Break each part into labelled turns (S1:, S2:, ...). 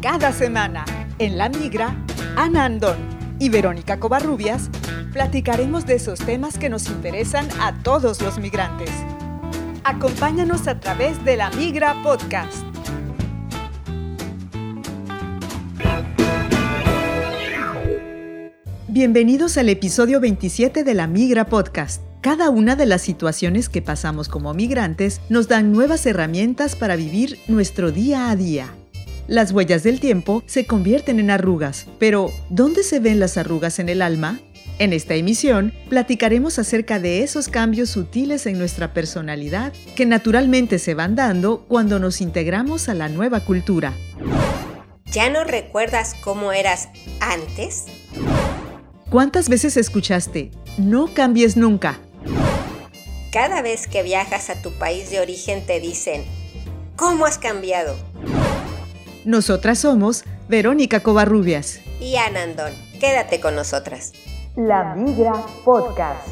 S1: Cada semana, en La Migra, Ana Andón y Verónica Covarrubias platicaremos de esos temas que nos interesan a todos los migrantes. Acompáñanos a través de La Migra Podcast. Bienvenidos al episodio 27 de La Migra Podcast. Cada una de las situaciones que pasamos como migrantes nos dan nuevas herramientas para vivir nuestro día a día. Las huellas del tiempo se convierten en arrugas, pero ¿dónde se ven las arrugas en el alma? En esta emisión platicaremos acerca de esos cambios sutiles en nuestra personalidad que naturalmente se van dando cuando nos integramos a la nueva cultura.
S2: ¿Ya no recuerdas cómo eras antes?
S1: ¿Cuántas veces escuchaste, no cambies nunca?
S2: Cada vez que viajas a tu país de origen te dicen, ¿cómo has cambiado?
S1: Nosotras somos Verónica Covarrubias
S2: y Anandón. Quédate con nosotras.
S1: La Migra Podcast.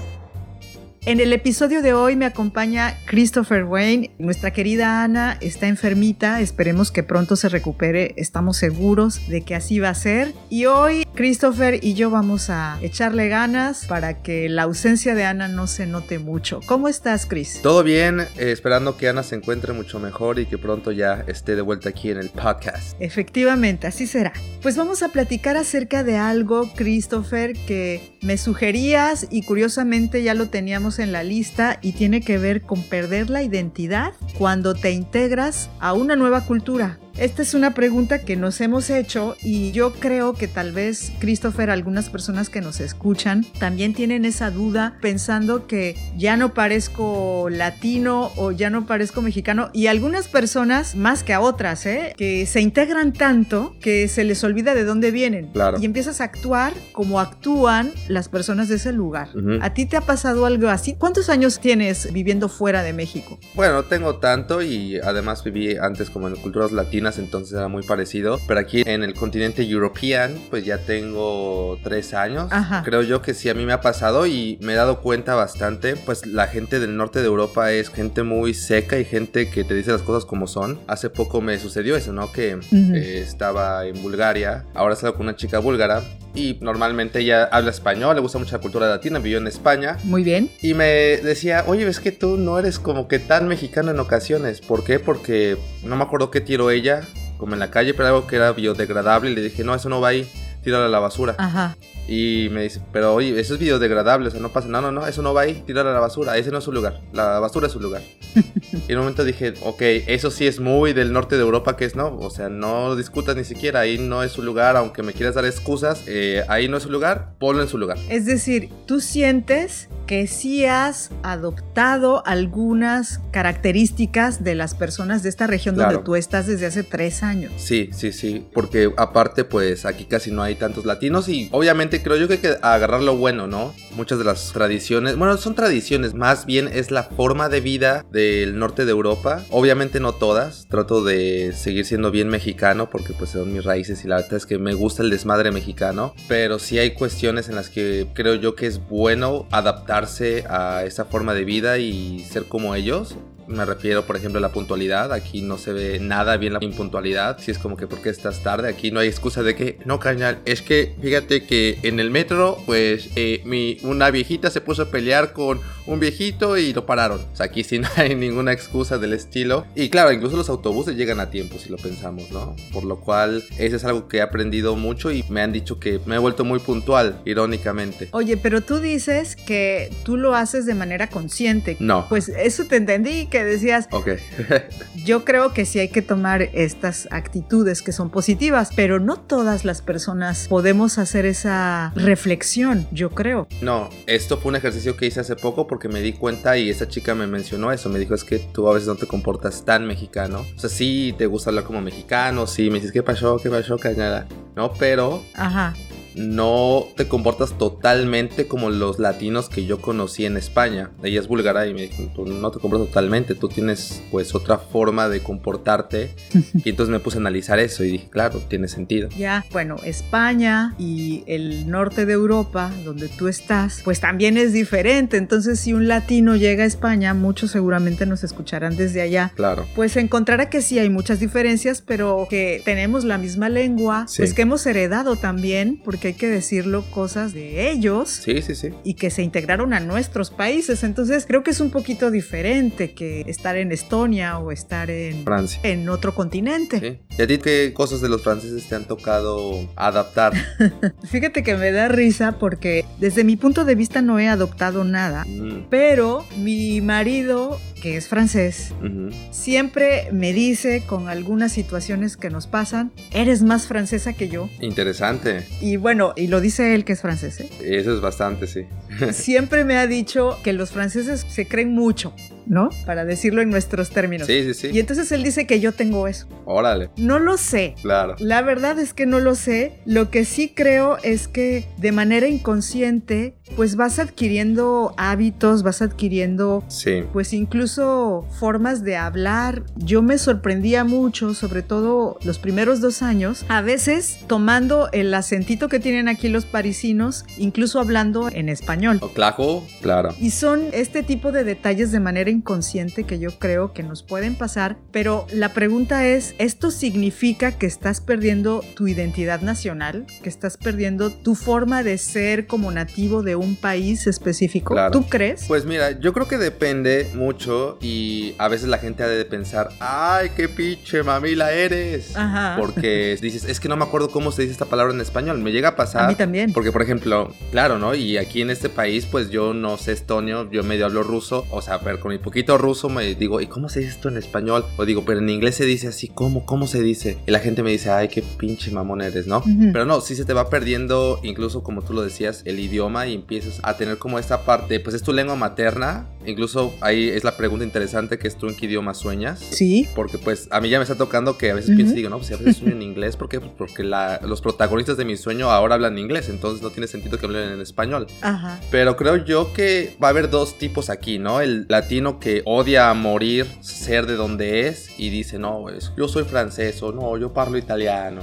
S1: En el episodio de hoy me acompaña Christopher Wayne. Nuestra querida Ana está enfermita, esperemos que pronto se recupere, estamos seguros de que así va a ser. Y hoy Christopher y yo vamos a echarle ganas para que la ausencia de Ana no se note mucho. ¿Cómo estás, Chris?
S3: Todo bien, eh, esperando que Ana se encuentre mucho mejor y que pronto ya esté de vuelta aquí en el podcast.
S1: Efectivamente, así será. Pues vamos a platicar acerca de algo, Christopher, que me sugerías y curiosamente ya lo teníamos en la lista y tiene que ver con perder la identidad cuando te integras a una nueva cultura. Esta es una pregunta que nos hemos hecho y yo creo que tal vez, Christopher, algunas personas que nos escuchan también tienen esa duda pensando que ya no parezco latino o ya no parezco mexicano y algunas personas más que a otras, ¿eh? que se integran tanto que se les olvida de dónde vienen
S3: Claro.
S1: y empiezas a actuar como actúan las personas de ese lugar. ¿A ti te ha pasado algo así? ¿Cuántos años tienes viviendo fuera de México?
S3: Bueno, no tengo tanto y además viví antes como en culturas latinas, entonces era muy parecido. Pero aquí en el continente European, pues ya tengo tres años.
S1: Ajá.
S3: Creo yo que sí a mí me ha pasado y me he dado cuenta bastante. Pues la gente del norte de Europa es gente muy seca y gente que te dice las cosas como son. Hace poco me sucedió eso, ¿no? Que
S1: Ujú.
S3: eh, estaba en Bulgaria. Ahora salgo con una chica búlgara. Y normalmente ella habla español, le gusta mucho la cultura latina, vivió en España.
S1: Muy bien.
S3: Y me decía, oye, ves que tú no eres como que tan mexicano en ocasiones. ¿Por qué? Porque no me acuerdo qué tiró ella, como en la calle, pero algo que era biodegradable. Y le dije, no, eso no va ahí, tíralo a la basura.
S1: Ajá.
S3: Y me dice, pero oye, eso es biodegradable, o sea, no pasa No, no, no, eso no va ahí, tíralo a la basura. Ese no es su lugar, la basura es su lugar. y en un momento dije, ok, eso sí es muy del norte de Europa, que es no. O sea, no discutas ni siquiera, ahí no es su lugar, aunque me quieras dar excusas, eh, ahí no es su lugar, ponlo en su lugar.
S1: Es decir, tú sientes que sí has adoptado algunas características de las personas de esta región
S3: Claro.
S1: donde tú estás desde hace tres años.
S3: Sí, sí, sí, porque aparte pues aquí casi no hay tantos latinos y obviamente creo yo que hay que agarrar lo bueno, ¿no? Muchas de las tradiciones, bueno, son tradiciones, más bien es la forma de vida del norte de Europa, obviamente no todas, trato de seguir siendo bien mexicano porque pues son mis raíces y la verdad es que me gusta el desmadre mexicano, pero sí hay cuestiones en las que creo yo que es bueno adaptarse a esa forma de vida y ser como ellos. Me refiero, por ejemplo, a la puntualidad. Aquí no se ve nada bien la impuntualidad. Si es como que, ¿por qué estás tarde? Aquí no hay excusa de que, no, carnal, es que fíjate que en el metro, pues, eh, mi, una viejita se puso a pelear con un viejito y lo pararon. O sea, aquí sí no hay ninguna excusa del estilo. Y claro, incluso los autobuses llegan a tiempo, si lo pensamos, ¿no? Por lo cual, eso es algo que he aprendido mucho y me han dicho que me he vuelto muy puntual, irónicamente.
S1: Oye, pero tú dices que tú lo haces de manera consciente.
S3: No.
S1: Pues eso te entendí, que decías,
S3: Ok.
S1: yo creo que sí hay que tomar estas actitudes que son positivas, pero no todas las personas podemos hacer esa reflexión, yo creo.
S3: No, esto fue un ejercicio que hice hace poco porque me di cuenta y esa chica me mencionó eso. Me dijo, es que tú a veces no te comportas tan mexicano. O sea, sí te gusta hablar como mexicano, sí, me dices, ¿qué pasó? ¿Qué pasó, cañada? No, pero
S1: Ajá.
S3: No te comportas totalmente como los latinos que yo conocí en España. Ella es búlgara y me dijo, tú no te comportas totalmente, tú tienes pues otra forma de comportarte. y entonces me puse a analizar eso y dije, claro, tiene sentido.
S1: Ya, bueno, España y el norte de Europa, donde tú estás, pues también es diferente. Entonces, si un latino llega a España, muchos seguramente nos escucharán desde allá.
S3: Claro.
S1: Pues encontrará que sí hay muchas diferencias, pero que tenemos la misma lengua,
S3: Sí.
S1: pues que hemos heredado también, porque hay que decirlo, cosas de ellos.
S3: Sí, sí, sí.
S1: Y que se integraron a nuestros países. Entonces creo que es un poquito diferente que estar en Estonia o estar en,
S3: Francia.
S1: en otro continente.
S3: Sí. ¿Y a ti qué cosas de los franceses te han tocado adaptar?
S1: Fíjate que me da risa porque desde mi punto de vista no he adoptado nada.
S3: Mm,
S1: Pero mi marido, que es francés,
S3: ujú.
S1: siempre me dice con algunas situaciones que nos pasan, eres más francesa que yo.
S3: Interesante.
S1: Y bueno, y lo dice él que es francés, ¿eh?
S3: Eso es bastante, sí.
S1: Siempre me ha dicho que los franceses se creen mucho, ¿no? Para decirlo en nuestros términos.
S3: Sí, sí,
S1: Y
S3: sí.
S1: entonces él dice que yo tengo eso.
S3: Órale.
S1: No lo sé.
S3: Claro.
S1: La verdad es que no lo sé. Lo que sí creo es que de manera inconsciente, pues vas adquiriendo hábitos, vas adquiriendo
S3: Sí.
S1: pues incluso formas de hablar. Yo me sorprendía mucho, sobre todo los primeros dos años, a veces tomando el acentito que tienen aquí los parisinos, incluso hablando en español.
S3: ¿O Clajo? Claro.
S1: Y son este tipo de detalles de manera inconsciente que yo creo que nos pueden pasar, pero la pregunta es, ¿esto significa que estás perdiendo tu identidad nacional? ¿Que estás perdiendo tu forma de ser como nativo de un país específico?
S3: Claro.
S1: ¿Tú crees?
S3: Pues mira, yo creo que depende mucho y a veces la gente ha de pensar, ay, qué pinche mamila eres.
S1: Ajá.
S3: Porque dices, es que no me acuerdo cómo se dice esta palabra en español. Me llega a pasar.
S1: A mí también.
S3: Porque, por ejemplo, claro, ¿no? Y aquí en este país, pues yo no sé estonio, yo medio hablo ruso. O sea, pero con mi poquito ruso me digo, ¿y cómo se dice esto en español? O digo, pero en inglés se dice así, ¿cómo? ¿Cómo se dice? Y la gente me dice, ay, qué pinche mamón eres, ¿no?
S1: Ujú.
S3: Pero no, sí se te va perdiendo, incluso como tú lo decías, el idioma y empiezas a tener como esta parte, pues es tu lengua materna. Incluso ahí es la pregunta interesante que es tú en qué idioma sueñas.
S1: Sí.
S3: Porque pues a mí ya me está tocando que a veces
S1: Ujú.
S3: pienso y digo, no, pues a veces sueño en inglés, ¿por qué? Pues porque la- los protagonistas de mi sueño ahora hablan inglés, entonces no tiene sentido que hablen en español.
S1: Ajá.
S3: Pero creo yo que va a haber dos tipos aquí, ¿no? El latino que odia morir ser de donde es y dice, no, es- yo soy francés o no, yo parlo italiano,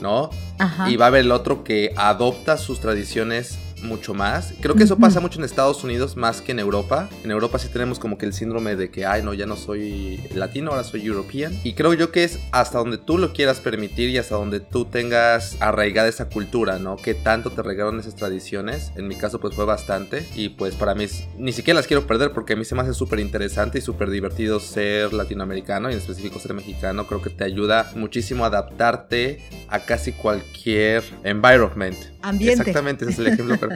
S3: ¿no?
S1: Ajá.
S3: Y va a haber el otro que adopta sus tradiciones mucho más. Creo que eso pasa mucho en Estados Unidos más que en Europa. En Europa sí tenemos como que el síndrome de que, ay, no, ya no soy latino, ahora soy European. Y creo yo que es hasta donde tú lo quieras permitir y hasta donde tú tengas arraigada esa cultura, ¿no? Que tanto te regaron esas tradiciones. En mi caso, pues fue bastante. Y pues para mí es- ni siquiera las quiero perder porque a mí se me hace súper interesante y súper divertido ser latinoamericano y en específico ser mexicano. Creo que te ayuda muchísimo a adaptarte a casi cualquier environment.
S1: Ambiente.
S3: Exactamente, ese es el ejemplo perfecto.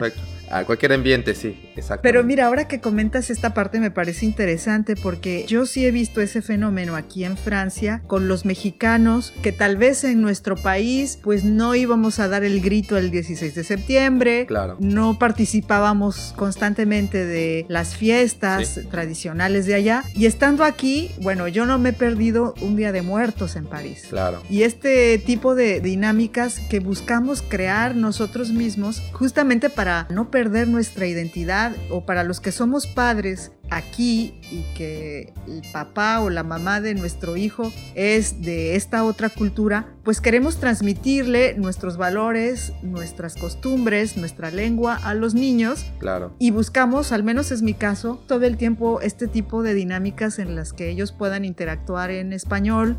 S3: A cualquier ambiente, sí, exacto.
S1: Pero mira, ahora que comentas esta parte me parece interesante porque yo sí he visto ese fenómeno aquí en Francia con los mexicanos que tal vez en nuestro país pues no íbamos a dar el grito el 16 de septiembre,
S3: Claro.
S1: no participábamos constantemente de las fiestas
S3: Sí.
S1: tradicionales de allá y estando aquí, bueno, yo no me he perdido un día de muertos en París.
S3: Claro.
S1: Y este tipo de dinámicas que buscamos crear nosotros mismos justamente para no perder nuestra identidad o para los que somos padres aquí y que el papá o la mamá de nuestro hijo es de esta otra cultura, pues queremos transmitirle nuestros valores, nuestras costumbres, nuestra lengua a los niños
S3: Claro.
S1: y buscamos, al menos es mi caso, todo el tiempo este tipo de dinámicas en las que ellos puedan interactuar en español,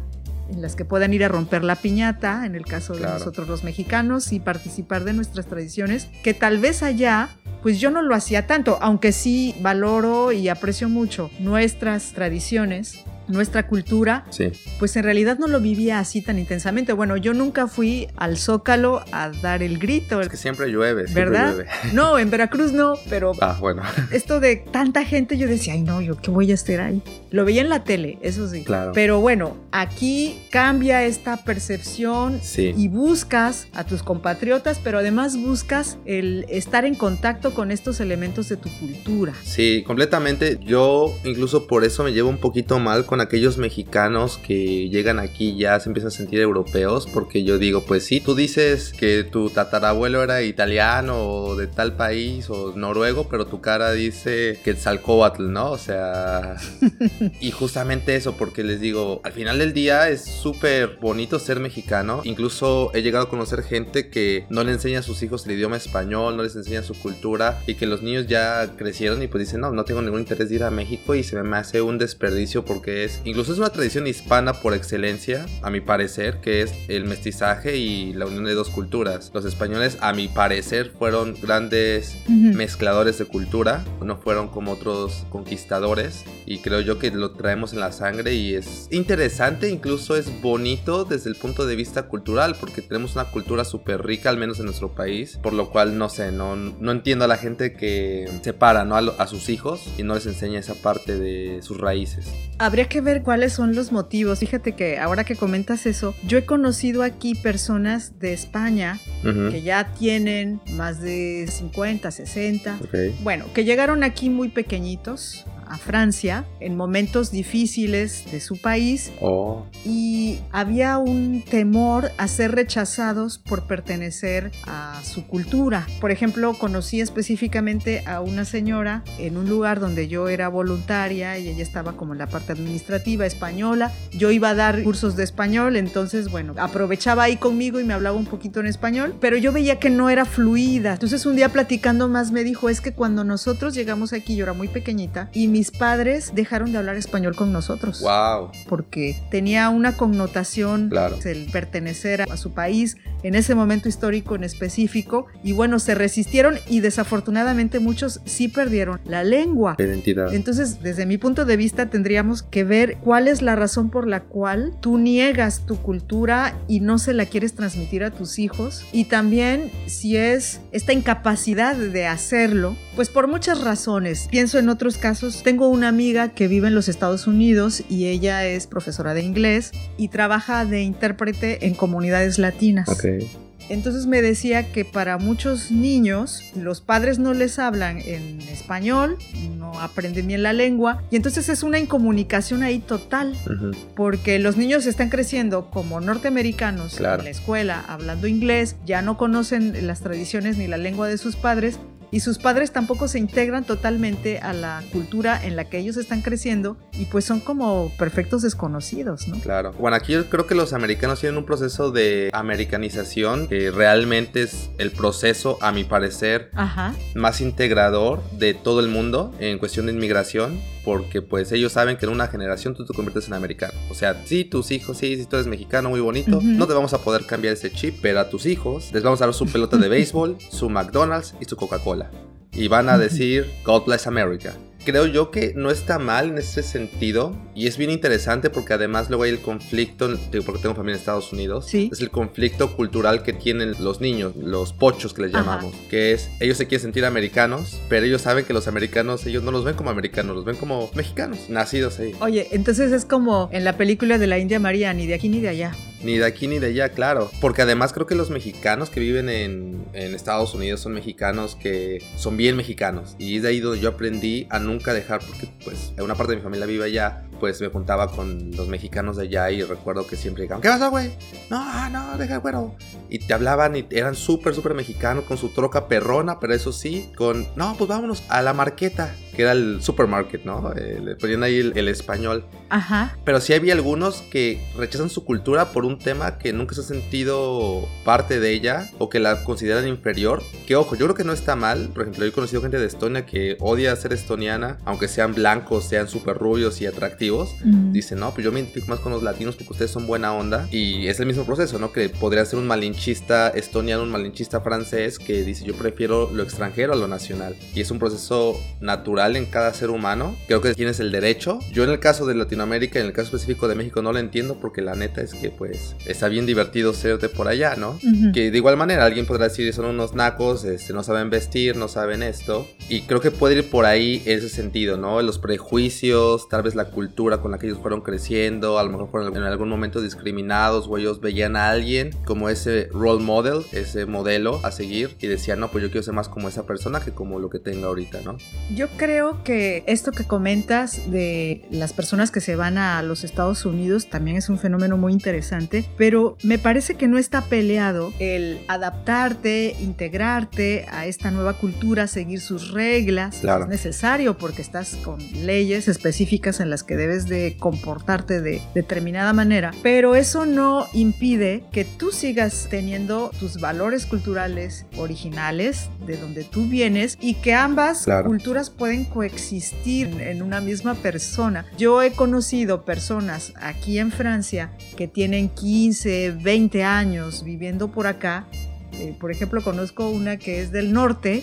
S1: en las que puedan ir a romper la piñata, en el caso de
S3: Claro.
S1: nosotros los mexicanos, y participar de nuestras tradiciones, que tal vez allá, pues yo no lo hacía tanto, aunque sí valoro y aprecio mucho nuestras tradiciones. Nuestra cultura,
S3: Sí.
S1: pues en realidad no lo vivía así tan intensamente. Bueno, yo nunca fui al Zócalo a dar el grito,
S3: Es que siempre llueve, siempre
S1: ¿verdad?
S3: llueve.
S1: No, en Veracruz no, pero
S3: Ah, bueno.
S1: esto de tanta gente, yo decía, ay no, yo qué voy a hacer ahí. Lo veía en la tele, eso sí.
S3: Claro.
S1: Pero bueno, aquí cambia esta percepción
S3: Sí.
S1: y buscas a tus compatriotas, pero además buscas el estar en contacto con estos elementos de tu cultura.
S3: Sí, completamente. Yo incluso por eso me llevo un poquito mal con aquellos mexicanos que llegan aquí ya se empiezan a sentir europeos, porque yo digo, pues sí, tú dices que tu tatarabuelo era italiano o de tal país o noruego, pero tu cara dice que es Alcoatl, ¿no? O sea, y justamente eso, porque les digo, al final del día es súper bonito ser mexicano, incluso he llegado a conocer gente que no le enseña a sus hijos el idioma español, no les enseña su cultura y que los niños ya crecieron y pues dicen, no, no tengo ningún interés de ir a México y se me hace un desperdicio porque es, incluso es una tradición hispana por excelencia, a mi parecer, que es el mestizaje y la unión de dos culturas. Los españoles, a mi parecer, fueron grandes mezcladores de cultura, no fueron como otros conquistadores y creo yo que lo traemos en la sangre y es interesante, incluso es bonito desde el punto de vista cultural porque tenemos una cultura súper rica, al menos en nuestro país, por lo cual no sé, no, no entiendo a la gente que separa ¿no? a, a sus hijos y no les enseña esa parte de sus raíces.
S1: Habría que ver cuáles son los motivos. Fíjate que ahora que comentas eso, yo he conocido aquí personas de España que ya tienen más de 50, 60. Bueno, que llegaron aquí muy pequeñitos a Francia en momentos difíciles de su país
S3: oh.
S1: y había un temor a ser rechazados por pertenecer a su cultura. Por ejemplo, conocí específicamente a una señora en un lugar donde yo era voluntaria y ella estaba como en la parte administrativa española. Yo iba a dar cursos de español, entonces bueno, aprovechaba ahí conmigo y me hablaba un poquito en español, pero yo veía que no era fluida. Entonces un día platicando más me dijo, es que cuando nosotros llegamos aquí, yo era muy pequeñita y mi mis padres dejaron de hablar español con nosotros.
S3: Wow.
S1: Porque tenía una connotación
S3: claro.
S1: el pertenecer a su país en ese momento histórico en específico y bueno, se resistieron y desafortunadamente muchos sí perdieron la lengua.
S3: La identidad.
S1: Entonces, desde mi punto de vista tendríamos que ver cuál es la razón por la cual tú niegas tu cultura y no se la quieres transmitir a tus hijos y también si es esta incapacidad de hacerlo, pues por muchas razones. Pienso en otros casos, tengo una amiga que vive en los Estados Unidos y ella es profesora de inglés y trabaja de intérprete en comunidades latinas.
S3: Okay.
S1: Entonces me decía que para muchos niños los padres no les hablan en español, no aprenden bien la lengua y entonces es una incomunicación ahí total
S3: Uh -huh.
S1: porque los niños están creciendo como norteamericanos
S3: Claro.
S1: en la escuela hablando inglés, ya no conocen las tradiciones ni la lengua de sus padres y sus padres tampoco se integran totalmente a la cultura en la que ellos están creciendo y pues son como perfectos desconocidos, ¿no?
S3: Claro. Bueno, aquí yo creo que los americanos tienen un proceso de americanización que realmente es el proceso, a mi parecer,
S1: Ajá.
S3: más integrador de todo el mundo en cuestión de inmigración. Porque pues ellos saben que en una generación tú te conviertes en americano. O sea, sí, tus hijos, sí, si tú eres mexicano, muy bonito. No te vamos a poder cambiar ese chip, pero a tus hijos les vamos a dar su pelota de béisbol, su McDonald's y su Coca-Cola. Y van a decir, God bless America. Creo yo que no está mal en ese sentido y es bien interesante porque además luego hay el conflicto, porque tengo familia en Estados Unidos,
S1: Sí.
S3: es el conflicto cultural que tienen los niños, los pochos que les
S1: Ajá.
S3: llamamos, que es ellos se quieren sentir americanos, pero ellos saben que los americanos, ellos no los ven como americanos, los ven como mexicanos, nacidos ahí.
S1: Oye, entonces es como en la película de la India María, ni de aquí ni de allá.
S3: Ni de aquí ni de allá, claro. Porque además creo que los mexicanos que viven en, Estados Unidos son mexicanos que son bien mexicanos. Y es de ahí donde yo aprendí a nunca dejar, porque pues una parte de mi familia vive allá, pues me juntaba con los mexicanos de allá y recuerdo que siempre llegaban, ¿qué pasó, güey? No, ah, no, deja güero. Y te hablaban y eran súper, súper mexicanos con su troca perrona, pero eso sí, con, no, pues vámonos a la marqueta, que era el supermarket, ¿no? Eh, le ponían ahí el- el español.
S1: Ajá.
S3: Pero sí había algunos que rechazan su cultura por un tema que nunca se ha sentido parte de ella o que la consideran inferior. Que ojo, yo creo que no está mal. Por ejemplo, yo he conocido gente de Estonia que odia ser estoniana, aunque sean blancos, sean súper rubios y atractivos.
S1: Mm.
S3: Dice, no, pues yo me identifico más con los latinos porque ustedes son buena onda. Y es el mismo proceso, ¿no? Que podría ser un malinchista estoniano, un malinchista francés que dice, yo prefiero lo extranjero a lo nacional. Y es un proceso natural en cada ser humano. Creo que tienes el derecho. Yo en el caso de Latinoamérica, en el caso específico de México, no lo entiendo porque la neta es que pues está bien divertido ser de por allá, ¿no?
S1: Ujú.
S3: Que de igual manera alguien podrá decir son unos nacos, este, no saben vestir, no saben esto. Y creo que puede ir por ahí ese sentido, ¿no? Los prejuicios, tal vez la cultura con la que ellos fueron creciendo, a lo mejor fueron en algún momento discriminados o ellos veían a alguien como ese role model, ese modelo a seguir y decían, no, pues yo quiero ser más como esa persona que como lo que tengo ahorita, ¿no?
S1: Yo creo que esto que comentas de las personas que se van a los Estados Unidos también es un fenómeno muy interesante, pero me parece que no está peleado el adaptarte, integrarte a esta nueva cultura, seguir sus reglas.
S3: Claro.
S1: Es necesario porque estás con leyes específicas en las que debes de comportarte de determinada manera, pero eso no impide que tú sigas teniendo tus valores culturales originales de donde tú vienes y que ambas
S3: Claro.
S1: culturas pueden coexistir en una misma persona. Yo he conocido personas aquí en Francia que tienen 15, 20 años viviendo por acá. Eh, por ejemplo, conozco una que es del norte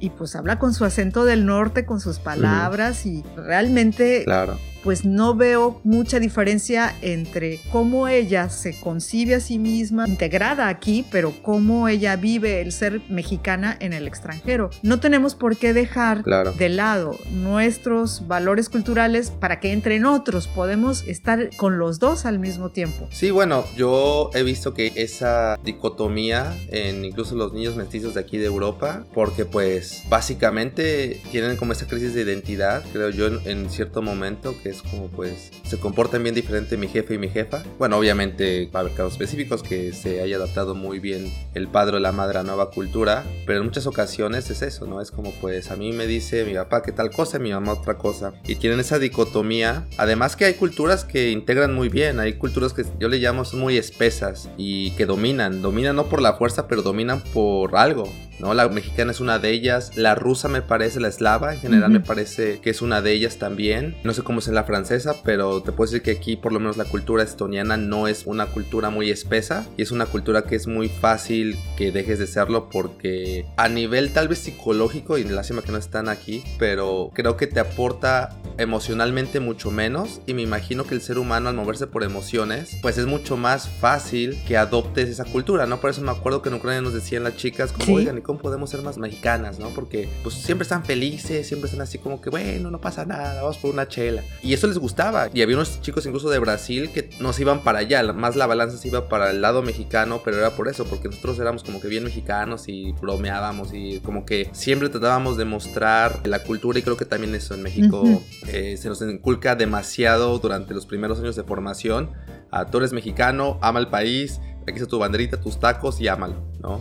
S1: y pues habla con su acento del norte, con sus palabras y realmente
S3: Claro.
S1: Pues no veo mucha diferencia entre cómo ella se concibe a sí misma integrada aquí, pero cómo ella vive el ser mexicana en el extranjero. No tenemos por qué dejar
S3: Claro.
S1: de lado nuestros valores culturales para que entren otros. Podemos estar con los dos al mismo tiempo.
S3: Sí, bueno, yo he visto que esa dicotomía en incluso los niños mestizos de aquí de Europa, porque pues básicamente tienen como esa crisis de identidad, creo yo en, en cierto momento, que es como pues se comportan bien diferente mi jefe y mi jefa. Bueno, obviamente va a haber casos específicos que se haya adaptado muy bien el padre o la madre a nueva cultura, pero en muchas ocasiones es eso, ¿no? Es como pues a mí me dice mi papá que tal cosa, mi mamá otra cosa. Y tienen esa dicotomía. Además que hay culturas que integran muy bien, hay culturas que yo le llamo son muy espesas y que dominan, dominan no por la fuerza, pero dominan por algo. ¿no? La mexicana es una de ellas, la rusa me parece, la eslava en general
S1: Ujú.
S3: me parece que es una de ellas también. No sé cómo es en la francesa, pero te puedo decir que aquí por lo menos la cultura estoniana no es una cultura muy espesa y es una cultura que es muy fácil que dejes de serlo porque a nivel tal vez psicológico, y lástima que no están aquí, pero creo que te aporta emocionalmente mucho menos y me imagino que el ser humano al moverse por emociones pues es mucho más fácil que adoptes esa cultura, ¿no? Por eso me acuerdo que en Ucrania nos decían las chicas como,
S1: Sí.
S3: oigan, ¿y cómo podemos ser más mexicanas, no? Porque pues siempre están felices, siempre están así como que, bueno, no pasa nada, vamos por una chela. Y eso les gustaba. Y había unos chicos incluso de Brasil que nos iban para allá, más la balanza se iba para el lado mexicano, pero era por eso, porque nosotros éramos como que bien mexicanos y bromeábamos y como que siempre tratábamos de mostrar la cultura y creo que también eso en México
S1: Ujú.
S3: eh, se nos inculca demasiado durante los primeros años de formación. Ah, tú eres mexicano, ama el país, aquí está tu banderita, tus tacos y ámalo, ¿no?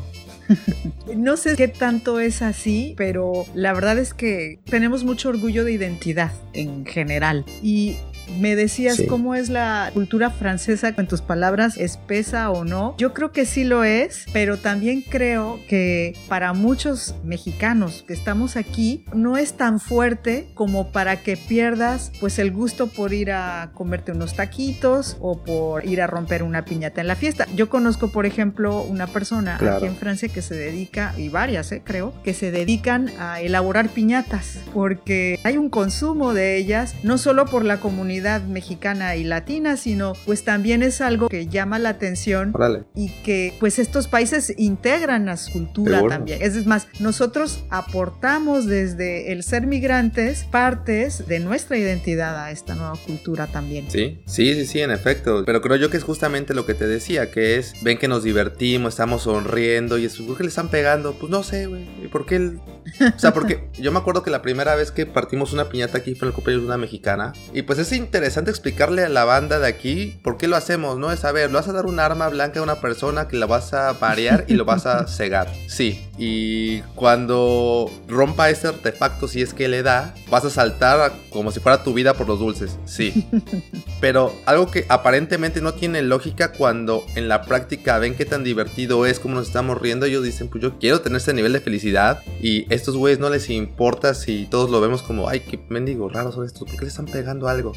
S1: No sé qué tanto es así, pero la verdad es que tenemos mucho orgullo de identidad en general. Y me decías
S3: Sí.
S1: cómo es la cultura francesa con tus palabras, espesa o no. Yo creo que sí lo es, pero también creo que para muchos mexicanos que estamos aquí no es tan fuerte como para que pierdas pues el gusto por ir a comerte unos taquitos o por ir a romper una piñata en la fiesta. Yo conozco, por ejemplo, una persona
S3: Claro.
S1: aquí en Francia que se dedica, y varias, eh, creo, que se dedican a elaborar piñatas, porque hay un consumo de ellas, no solo por la comunidad mexicana y latina, sino pues también es algo que llama la atención y que pues estos países integran a su cultura
S3: Seguro.
S1: también. Es más, nosotros aportamos desde el ser migrantes partes de nuestra identidad a esta nueva cultura también.
S3: Sí, sí, sí, sí, en efecto. Pero creo yo que es justamente lo que te decía, que es, ven que nos divertimos, estamos sonriendo y eso, ¿por qué le están pegando? Pues no sé, güey. ¿Y por qué el... O sea, porque yo me acuerdo que la primera vez que partimos una piñata aquí fue en el cumpleaños de una mexicana. Y pues es interesante explicarle a la banda de aquí por qué lo hacemos, ¿no? Es, a ver, lo vas a dar un arma blanca a una persona que la vas a marear y lo vas a cegar. Sí. Y cuando rompa ese artefacto, si es que le da, vas a saltar a- como si fuera tu vida por los dulces. Sí. Pero algo que aparentemente no tiene lógica cuando en la práctica ven qué tan divertido es, cómo nos estamos riendo, ellos dicen, pues yo quiero tener ese nivel de felicidad y estos güeyes no les importa si todos lo vemos como, ay, qué mendigos raros son estos, ¿por qué le están pegando algo?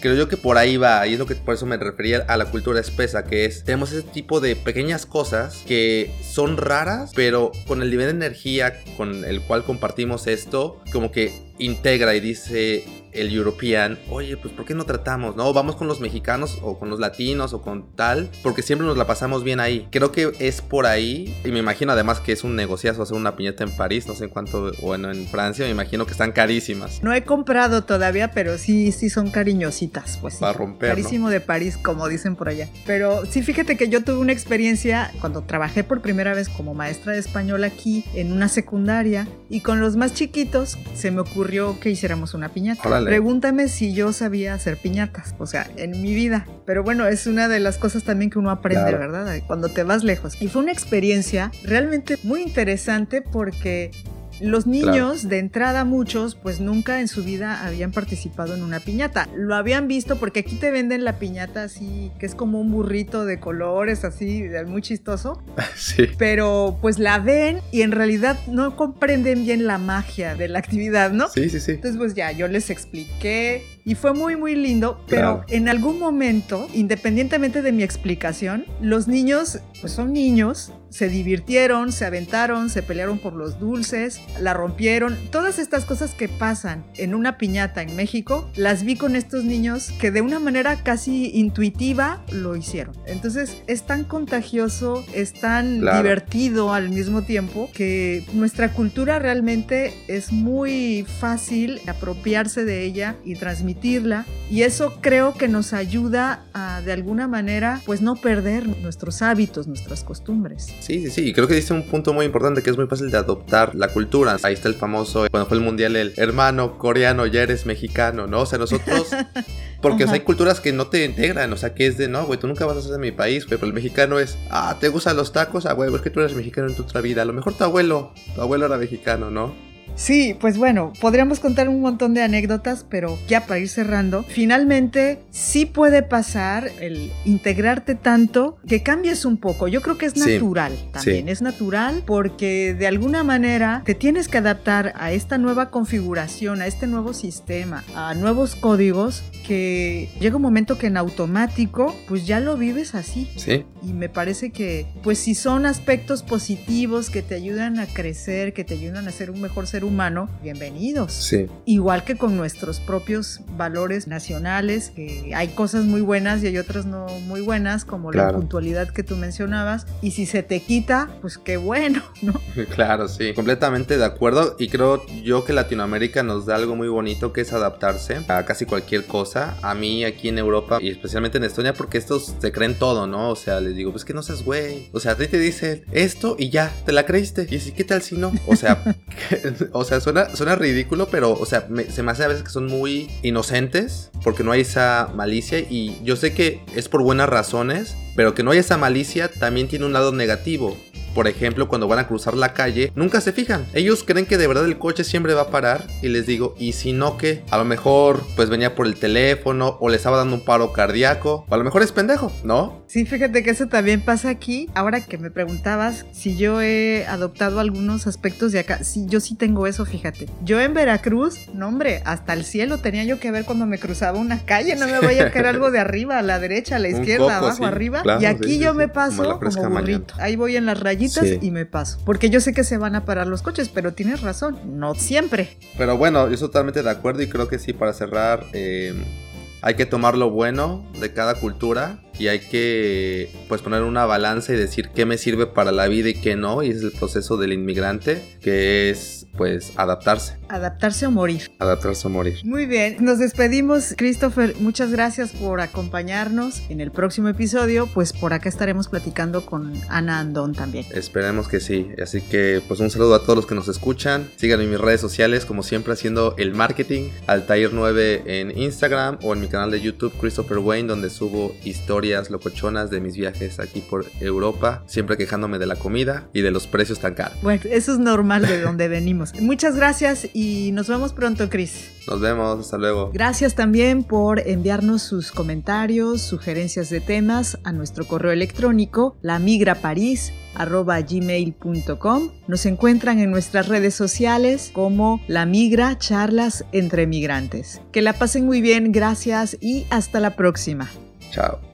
S3: Creo yo que por ahí va, y es lo que por eso me refería a la cultura espesa, que es, tenemos ese tipo de pequeñas cosas que son raras, pero con el nivel de energía con el cual compartimos esto, como que integra y dice el European, oye, pues ¿por qué no tratamos? No, vamos con los mexicanos o con los latinos o con tal, porque siempre nos la pasamos bien ahí. Creo que es por ahí, y me imagino además que es un negociazo hacer una piñata en París, no sé en cuánto, bueno, en Francia, me imagino que están carísimas.
S1: No he comprado todavía, pero sí, sí son carísimas. Piñositas, pues sí.
S3: Para romper.
S1: Carísimo de París, como dicen por allá. Pero sí, fíjate que yo tuve una experiencia cuando trabajé por primera vez como maestra de español aquí en una secundaria y con los más chiquitos se me ocurrió que hiciéramos una piñata.
S3: Órale.
S1: Pregúntame si yo sabía hacer piñatas, o sea, en mi vida. Pero bueno, es una de las cosas también que uno aprende,
S3: Claro.
S1: ¿verdad? Cuando te vas lejos. Y fue una experiencia realmente muy interesante porque los niños, de entrada muchos, pues nunca en su vida habían participado en una piñata. Lo habían visto porque aquí te venden la piñata así, que es como un burrito de colores, así, muy chistoso.
S3: Sí.
S1: Pero pues la ven y en realidad no comprenden bien la magia de la actividad, ¿no?
S3: Sí, sí, sí.
S1: Entonces, pues ya, yo les expliqué y fue muy, muy lindo, pero
S3: Claro.
S1: en algún momento, independientemente de mi explicación, los niños, pues son niños, se divirtieron, se aventaron, se pelearon por los dulces, la rompieron. Todas estas cosas que pasan en una piñata en México, las vi con estos niños que de una manera casi intuitiva lo hicieron. Entonces, es tan contagioso, es tan
S3: Claro.
S1: divertido al mismo tiempo que nuestra cultura realmente es muy fácil apropiarse de ella y transmitirla y eso creo que nos ayuda a de alguna manera pues no perder nuestros hábitos, nuestras costumbres.
S3: Sí, sí, sí. Y creo que dice un punto muy importante que es muy fácil de adoptar la cultura. Ahí está el famoso, cuando fue el mundial, el hermano coreano, ya eres mexicano, ¿no? O sea, nosotros. Porque o sea, hay culturas que no te integran, o sea, que es de, no, güey, tú nunca vas a ser de mi país, güey, pero el mexicano es, ah, ¿te gustan los tacos? Ah, güey, es que tú eres mexicano en tu otra vida. A lo mejor tu abuelo, tu abuelo era mexicano, ¿no?
S1: Sí, pues bueno, podríamos contar un montón de anécdotas, pero ya para ir cerrando, finalmente sí puede pasar el integrarte tanto que cambies un poco. Yo creo que es
S3: Sí,
S1: natural también,
S3: sí.
S1: es natural porque de alguna manera te tienes que adaptar a esta nueva configuración, a este nuevo sistema, a nuevos códigos que llega un momento que en automático pues ya lo vives así.
S3: Sí.
S1: Y me parece que, pues si son aspectos positivos que te ayudan a crecer, que te ayudan a ser un mejor ser humano, bienvenidos.
S3: Sí.
S1: Igual que con nuestros propios valores nacionales, que hay cosas muy buenas y hay otras no muy buenas, como la puntualidad que tú mencionabas. Y si se te quita, pues qué bueno, ¿no?
S3: Claro, sí, completamente de acuerdo y creo yo que Latinoamérica nos da algo muy bonito que es adaptarse a casi cualquier cosa. A mí aquí en Europa y especialmente en Estonia porque estos se creen todo, ¿no? O sea, les digo, pues que no seas güey. O sea, a ti te dicen esto y ya, te la creíste. Y si, ¿qué tal si no? O sea, o sea, suena, suena ridículo, pero, o sea, se me hace a veces que son muy inocentes porque no hay esa malicia y yo sé que es por buenas razones, pero que no hay esa malicia también tiene un lado negativo. Por ejemplo, cuando van a cruzar la calle, nunca se fijan. Ellos creen que de verdad el coche siempre va a parar. Y les digo, ¿y si no qué? A lo mejor, pues venía por el teléfono, o le estaba dando un paro cardíaco, o a lo mejor es pendejo, ¿no?
S1: Sí, fíjate que eso también pasa aquí. Ahora que me preguntabas si yo he adoptado algunos aspectos de acá, sí, yo sí tengo eso, fíjate. Yo en Veracruz, no hombre, hasta el cielo tenía yo que ver cuando me cruzaba una calle, no me vaya a caer algo de arriba, a la derecha, a la izquierda, abajo,
S3: sí,
S1: arriba.
S3: claro,
S1: y aquí
S3: sí,
S1: yo
S3: sí,
S1: me paso
S3: como
S1: como, burrito. Ahí voy en las rayitas y me paso. Porque yo sé que se van a parar los coches, pero tienes razón, no siempre.
S3: Pero bueno, yo estoy totalmente de acuerdo y creo que sí, para cerrar, eh, hay que tomar lo bueno de cada cultura y hay que pues poner una balanza y decir qué me sirve para la vida y qué no. Y es el proceso del inmigrante, que es pues adaptarse,
S1: Adaptarse o morir.
S3: adaptarse o morir.
S1: Muy bien, nos despedimos. Christopher, muchas gracias por acompañarnos en el próximo episodio. Pues por acá estaremos platicando con Ana Andón también.
S3: Esperemos que sí. Así que pues un saludo a todos los que nos escuchan. Síganme en mis redes sociales como siempre haciendo el marketing. Altair9 en Instagram o en mi canal de YouTube Christopher Wayne donde subo historias locochonas de mis viajes aquí por Europa. Siempre quejándome de la comida y de los precios tan caros.
S1: Bueno, eso es normal de donde venimos. Muchas gracias y nos vemos pronto, Chris.
S3: Nos vemos. Hasta luego.
S1: Gracias también por enviarnos sus comentarios, sugerencias de temas a nuestro correo electrónico lamigraparis@gmail.com. Nos encuentran en nuestras redes sociales como La Migra Charlas entre Migrantes. Que la pasen muy bien, gracias y hasta la próxima.
S3: Chao.